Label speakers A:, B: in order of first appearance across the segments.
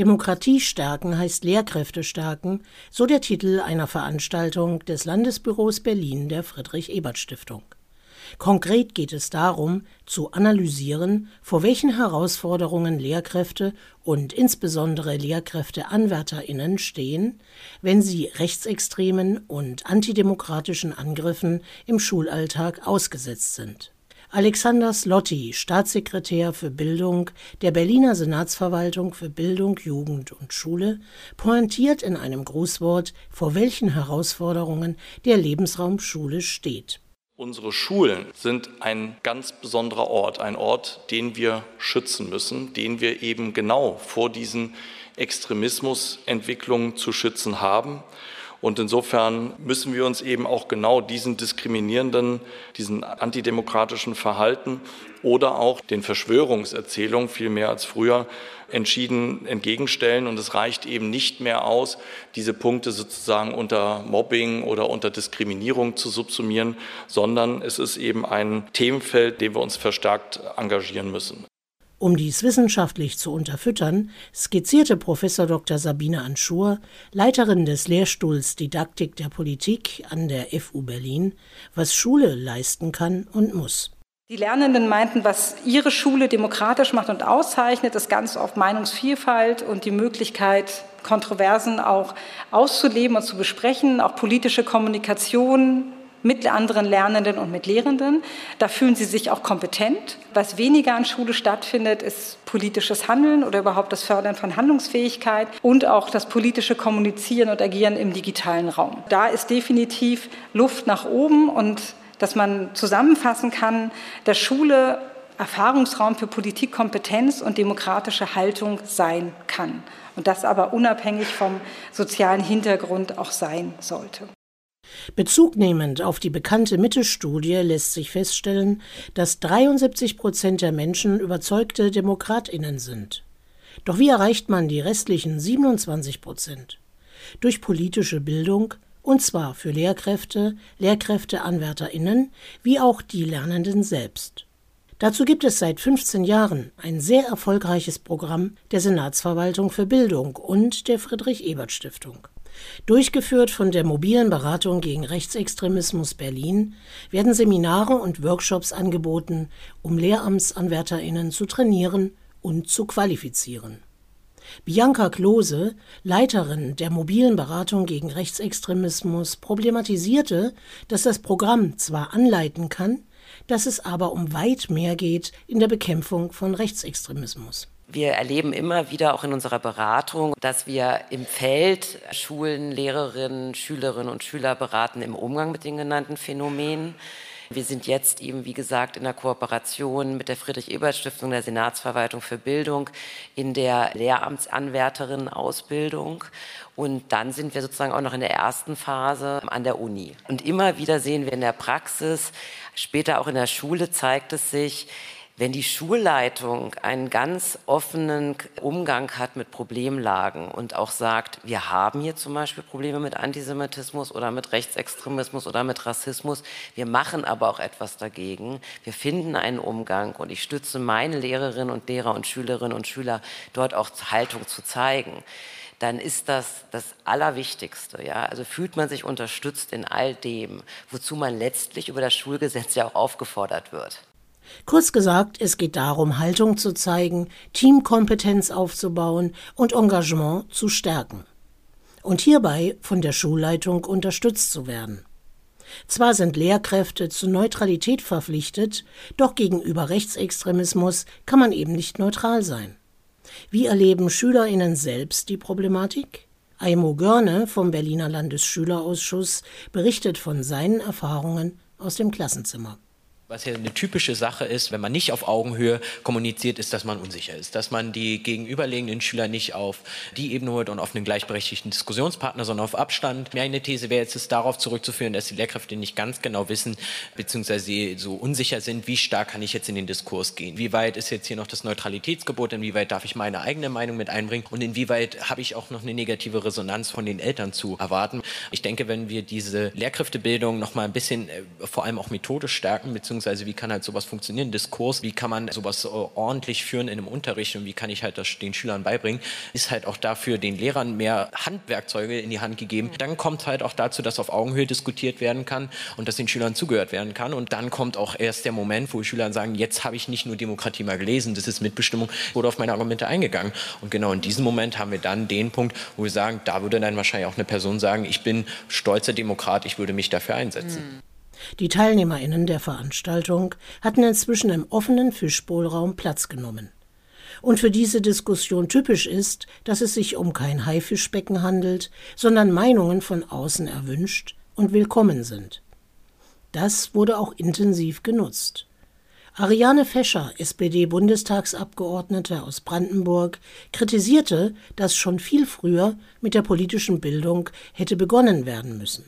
A: Demokratie stärken heißt Lehrkräfte stärken, so der Titel einer Veranstaltung des Landesbüros Berlin der Friedrich Ebert Stiftung. Konkret geht es darum, zu analysieren, vor welchen Herausforderungen Lehrkräfte und insbesondere Lehrkräfteanwärterinnen stehen, wenn sie rechtsextremen und antidemokratischen Angriffen im Schulalltag ausgesetzt sind. Alexander Slotti, Staatssekretär für Bildung der Berliner Senatsverwaltung für Bildung, Jugend und Schule, pointiert in einem Grußwort, vor welchen Herausforderungen der Lebensraum Schule steht.
B: Unsere Schulen sind ein ganz besonderer Ort, ein Ort, den wir schützen müssen, den wir eben genau vor diesen Extremismusentwicklungen zu schützen haben. Und insofern müssen wir uns eben auch genau diesen diskriminierenden, diesen antidemokratischen Verhalten oder auch den Verschwörungserzählungen viel mehr als früher entschieden entgegenstellen. Und es reicht eben nicht mehr aus, diese Punkte sozusagen unter Mobbing oder unter Diskriminierung zu subsumieren, sondern es ist eben ein Themenfeld, dem wir uns verstärkt engagieren müssen.
A: Um dies wissenschaftlich zu unterfüttern, skizzierte Prof. Dr. Sabine Anschur, Leiterin des Lehrstuhls Didaktik der Politik an der FU Berlin, was Schule leisten kann und muss.
C: Die Lernenden meinten, was ihre Schule demokratisch macht und auszeichnet, ist ganz oft Meinungsvielfalt und die Möglichkeit, Kontroversen auch auszuleben und zu besprechen, auch politische Kommunikation, mit anderen Lernenden und mit Lehrenden. Da fühlen sie sich auch kompetent. Was weniger an Schule stattfindet, ist politisches Handeln oder überhaupt das Fördern von Handlungsfähigkeit und auch das politische Kommunizieren und Agieren im digitalen Raum. Da ist definitiv Luft nach oben und dass man zusammenfassen kann, dass Schule Erfahrungsraum für Politikkompetenz und demokratische Haltung sein kann. Und das aber unabhängig vom sozialen Hintergrund auch sein sollte.
A: Bezugnehmend auf die bekannte Mitte-Studie lässt sich feststellen, dass 73 Prozent der Menschen überzeugte DemokratInnen sind. Doch wie erreicht man die restlichen 27 Prozent? Durch politische Bildung, und zwar für Lehrkräfte, Lehrkräfteanwärterinnen, wie auch die Lernenden selbst. Dazu gibt es seit 15 Jahren ein sehr erfolgreiches Programm der Senatsverwaltung für Bildung und der Friedrich Ebert Stiftung. Durchgeführt von der mobilen Beratung gegen Rechtsextremismus Berlin werden Seminare und Workshops angeboten, um Lehramtsanwärterinnen zu trainieren und zu qualifizieren. Bianca Klose, Leiterin der mobilen Beratung gegen Rechtsextremismus, problematisierte, dass das Programm zwar anleiten kann, dass es aber um weit mehr geht in der Bekämpfung von Rechtsextremismus.
D: Wir erleben immer wieder auch in unserer Beratung, dass wir im Feld Schulen, Lehrerinnen, Schülerinnen und Schüler beraten im Umgang mit den genannten Phänomenen. Wir sind jetzt eben, wie gesagt, in der Kooperation mit der Friedrich-Ebert-Stiftung der Senatsverwaltung für Bildung in der Lehramtsanwärterinnen-Ausbildung. Und dann sind wir sozusagen auch noch in der ersten Phase an der Uni. Und immer wieder sehen wir in der Praxis, später auch in der Schule zeigt es sich, wenn die Schulleitung einen ganz offenen Umgang hat mit Problemlagen und auch sagt, wir haben hier zum Beispiel Probleme mit Antisemitismus oder mit Rechtsextremismus oder mit Rassismus, wir machen aber auch etwas dagegen, wir finden einen Umgang und ich stütze meine Lehrerinnen und Lehrer und Schülerinnen und Schüler dort auch Haltung zu zeigen dann ist das das Allerwichtigste. Ja? Also fühlt man sich unterstützt in all dem, wozu man letztlich über das Schulgesetz ja auch aufgefordert wird.
A: Kurz gesagt, es geht darum, Haltung zu zeigen, Teamkompetenz aufzubauen und Engagement zu stärken. Und hierbei von der Schulleitung unterstützt zu werden. Zwar sind Lehrkräfte zur Neutralität verpflichtet, doch gegenüber Rechtsextremismus kann man eben nicht neutral sein. Wie erleben Schülerinnen selbst die Problematik? Aimo Görne vom Berliner Landesschülerausschuss berichtet von seinen Erfahrungen aus dem Klassenzimmer.
E: Was ja eine typische Sache ist, wenn man nicht auf Augenhöhe kommuniziert, ist, dass man unsicher ist, dass man die gegenüberliegenden Schüler nicht auf die Ebene holt und auf einen gleichberechtigten Diskussionspartner, sondern auf Abstand. Meine These wäre jetzt, ist darauf zurückzuführen, dass die Lehrkräfte nicht ganz genau wissen, beziehungsweise sie so unsicher sind, wie stark kann ich jetzt in den Diskurs gehen. Wie weit ist jetzt hier noch das Neutralitätsgebot, inwieweit darf ich meine eigene Meinung mit einbringen und inwieweit habe ich auch noch eine negative Resonanz von den Eltern zu erwarten. Ich denke, wenn wir diese Lehrkräftebildung noch mal ein bisschen, äh, vor allem auch methodisch stärken, beziehungsweise beziehungsweise wie kann halt sowas funktionieren, Diskurs, wie kann man sowas ordentlich führen in einem Unterricht und wie kann ich halt das den Schülern beibringen, ist halt auch dafür den Lehrern mehr Handwerkzeuge in die Hand gegeben. Dann kommt halt auch dazu, dass auf Augenhöhe diskutiert werden kann und dass den Schülern zugehört werden kann. Und dann kommt auch erst der Moment, wo Schüler sagen, jetzt habe ich nicht nur Demokratie mal gelesen, das ist Mitbestimmung, wurde auf meine Argumente eingegangen. Und genau in diesem Moment haben wir dann den Punkt, wo wir sagen, da würde dann wahrscheinlich auch eine Person sagen, ich bin stolzer Demokrat, ich würde mich dafür einsetzen.
A: Die TeilnehmerInnen der Veranstaltung hatten inzwischen im offenen Fischbohlraum Platz genommen. Und für diese Diskussion typisch ist, dass es sich um kein Haifischbecken handelt, sondern Meinungen von außen erwünscht und willkommen sind. Das wurde auch intensiv genutzt. Ariane Fescher, SPD-Bundestagsabgeordnete aus Brandenburg, kritisierte, dass schon viel früher mit der politischen Bildung hätte begonnen werden müssen.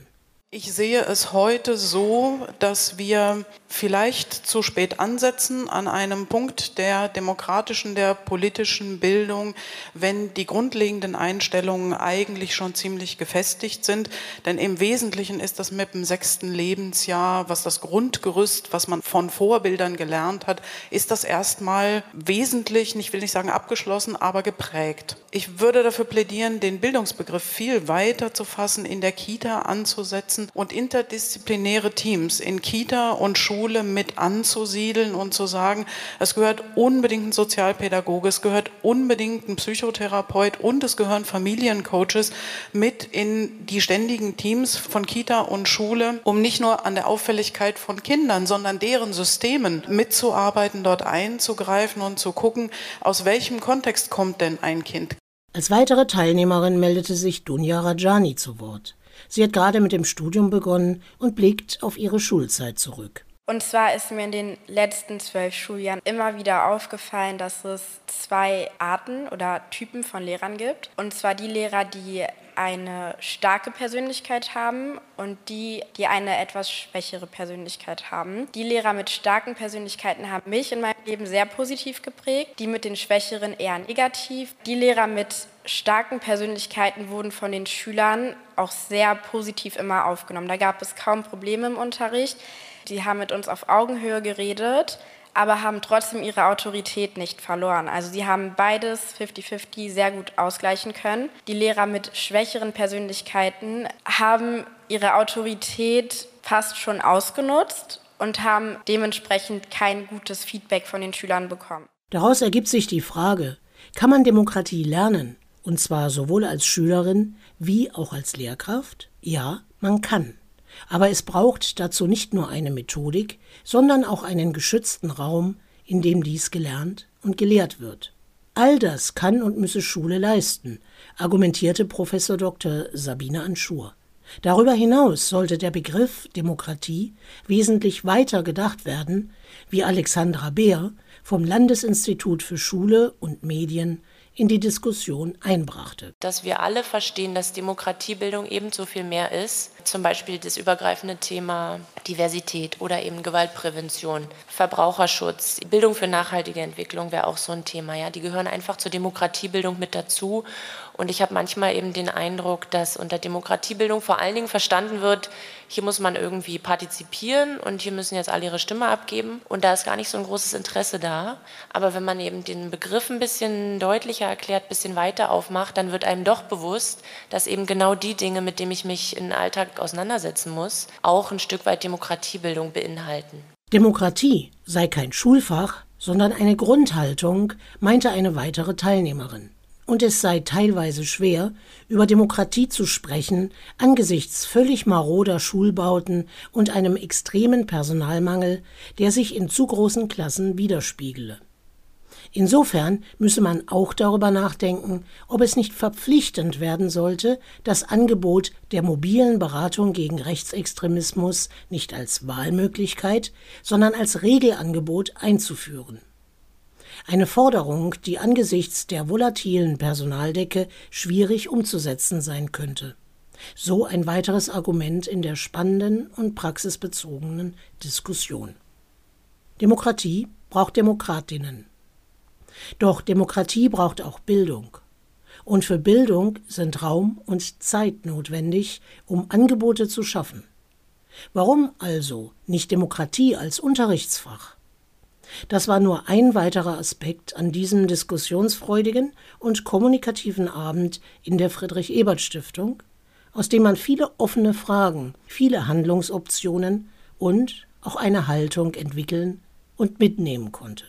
F: Ich sehe es heute so, dass wir vielleicht zu spät ansetzen an einem Punkt der demokratischen, der politischen Bildung, wenn die grundlegenden Einstellungen eigentlich schon ziemlich gefestigt sind. Denn im Wesentlichen ist das mit dem sechsten Lebensjahr, was das Grundgerüst, was man von Vorbildern gelernt hat, ist das erstmal wesentlich, ich will nicht sagen abgeschlossen, aber geprägt. Ich würde dafür plädieren, den Bildungsbegriff viel weiter zu fassen, in der Kita anzusetzen setzen und interdisziplinäre Teams in Kita und Schule mit anzusiedeln und zu sagen, es gehört unbedingt ein Sozialpädagoge, es gehört unbedingt ein Psychotherapeut und es gehören Familiencoaches mit in die ständigen Teams von Kita und Schule, um nicht nur an der Auffälligkeit von Kindern, sondern deren Systemen mitzuarbeiten, dort einzugreifen und zu gucken, aus welchem Kontext kommt denn ein Kind.
A: Als weitere Teilnehmerin meldete sich Dunja Rajani zu Wort. Sie hat gerade mit dem Studium begonnen und blickt auf ihre Schulzeit zurück.
G: Und zwar ist mir in den letzten zwölf Schuljahren immer wieder aufgefallen, dass es zwei Arten oder Typen von Lehrern gibt. Und zwar die Lehrer, die eine starke Persönlichkeit haben und die, die eine etwas schwächere Persönlichkeit haben. Die Lehrer mit starken Persönlichkeiten haben mich in meinem Leben sehr positiv geprägt, die mit den schwächeren eher negativ. Die Lehrer mit starken Persönlichkeiten wurden von den Schülern auch sehr positiv immer aufgenommen. Da gab es kaum Probleme im Unterricht. Die haben mit uns auf Augenhöhe geredet aber haben trotzdem ihre Autorität nicht verloren. Also sie haben beides 50-50 sehr gut ausgleichen können. Die Lehrer mit schwächeren Persönlichkeiten haben ihre Autorität fast schon ausgenutzt und haben dementsprechend kein gutes Feedback von den Schülern bekommen.
A: Daraus ergibt sich die Frage, kann man Demokratie lernen? Und zwar sowohl als Schülerin wie auch als Lehrkraft? Ja, man kann. Aber es braucht dazu nicht nur eine Methodik, sondern auch einen geschützten Raum, in dem dies gelernt und gelehrt wird. All das kann und müsse Schule leisten, argumentierte Professor Dr. Sabine Anschur. Darüber hinaus sollte der Begriff Demokratie wesentlich weiter gedacht werden, wie Alexandra Beer vom Landesinstitut für Schule und Medien in die Diskussion einbrachte.
H: Dass wir alle verstehen, dass Demokratiebildung ebenso viel mehr ist, zum Beispiel das übergreifende Thema Diversität oder eben Gewaltprävention, Verbraucherschutz, Bildung für nachhaltige Entwicklung wäre auch so ein Thema. Ja, die gehören einfach zur Demokratiebildung mit dazu. Und ich habe manchmal eben den Eindruck, dass unter Demokratiebildung vor allen Dingen verstanden wird, hier muss man irgendwie partizipieren und hier müssen jetzt alle ihre Stimme abgeben. Und da ist gar nicht so ein großes Interesse da. Aber wenn man eben den Begriff ein bisschen deutlicher erklärt, ein bisschen weiter aufmacht, dann wird einem doch bewusst, dass eben genau die Dinge, mit denen ich mich im Alltag auseinandersetzen muss, auch ein Stück weit Demokratiebildung beinhalten.
A: Demokratie sei kein Schulfach, sondern eine Grundhaltung, meinte eine weitere Teilnehmerin und es sei teilweise schwer, über Demokratie zu sprechen angesichts völlig maroder Schulbauten und einem extremen Personalmangel, der sich in zu großen Klassen widerspiegele. Insofern müsse man auch darüber nachdenken, ob es nicht verpflichtend werden sollte, das Angebot der mobilen Beratung gegen Rechtsextremismus nicht als Wahlmöglichkeit, sondern als Regelangebot einzuführen eine Forderung, die angesichts der volatilen Personaldecke schwierig umzusetzen sein könnte. So ein weiteres Argument in der spannenden und praxisbezogenen Diskussion. Demokratie braucht Demokratinnen. Doch Demokratie braucht auch Bildung. Und für Bildung sind Raum und Zeit notwendig, um Angebote zu schaffen. Warum also nicht Demokratie als Unterrichtsfach? Das war nur ein weiterer Aspekt an diesem diskussionsfreudigen und kommunikativen Abend in der Friedrich Ebert Stiftung, aus dem man viele offene Fragen, viele Handlungsoptionen und auch eine Haltung entwickeln und mitnehmen konnte.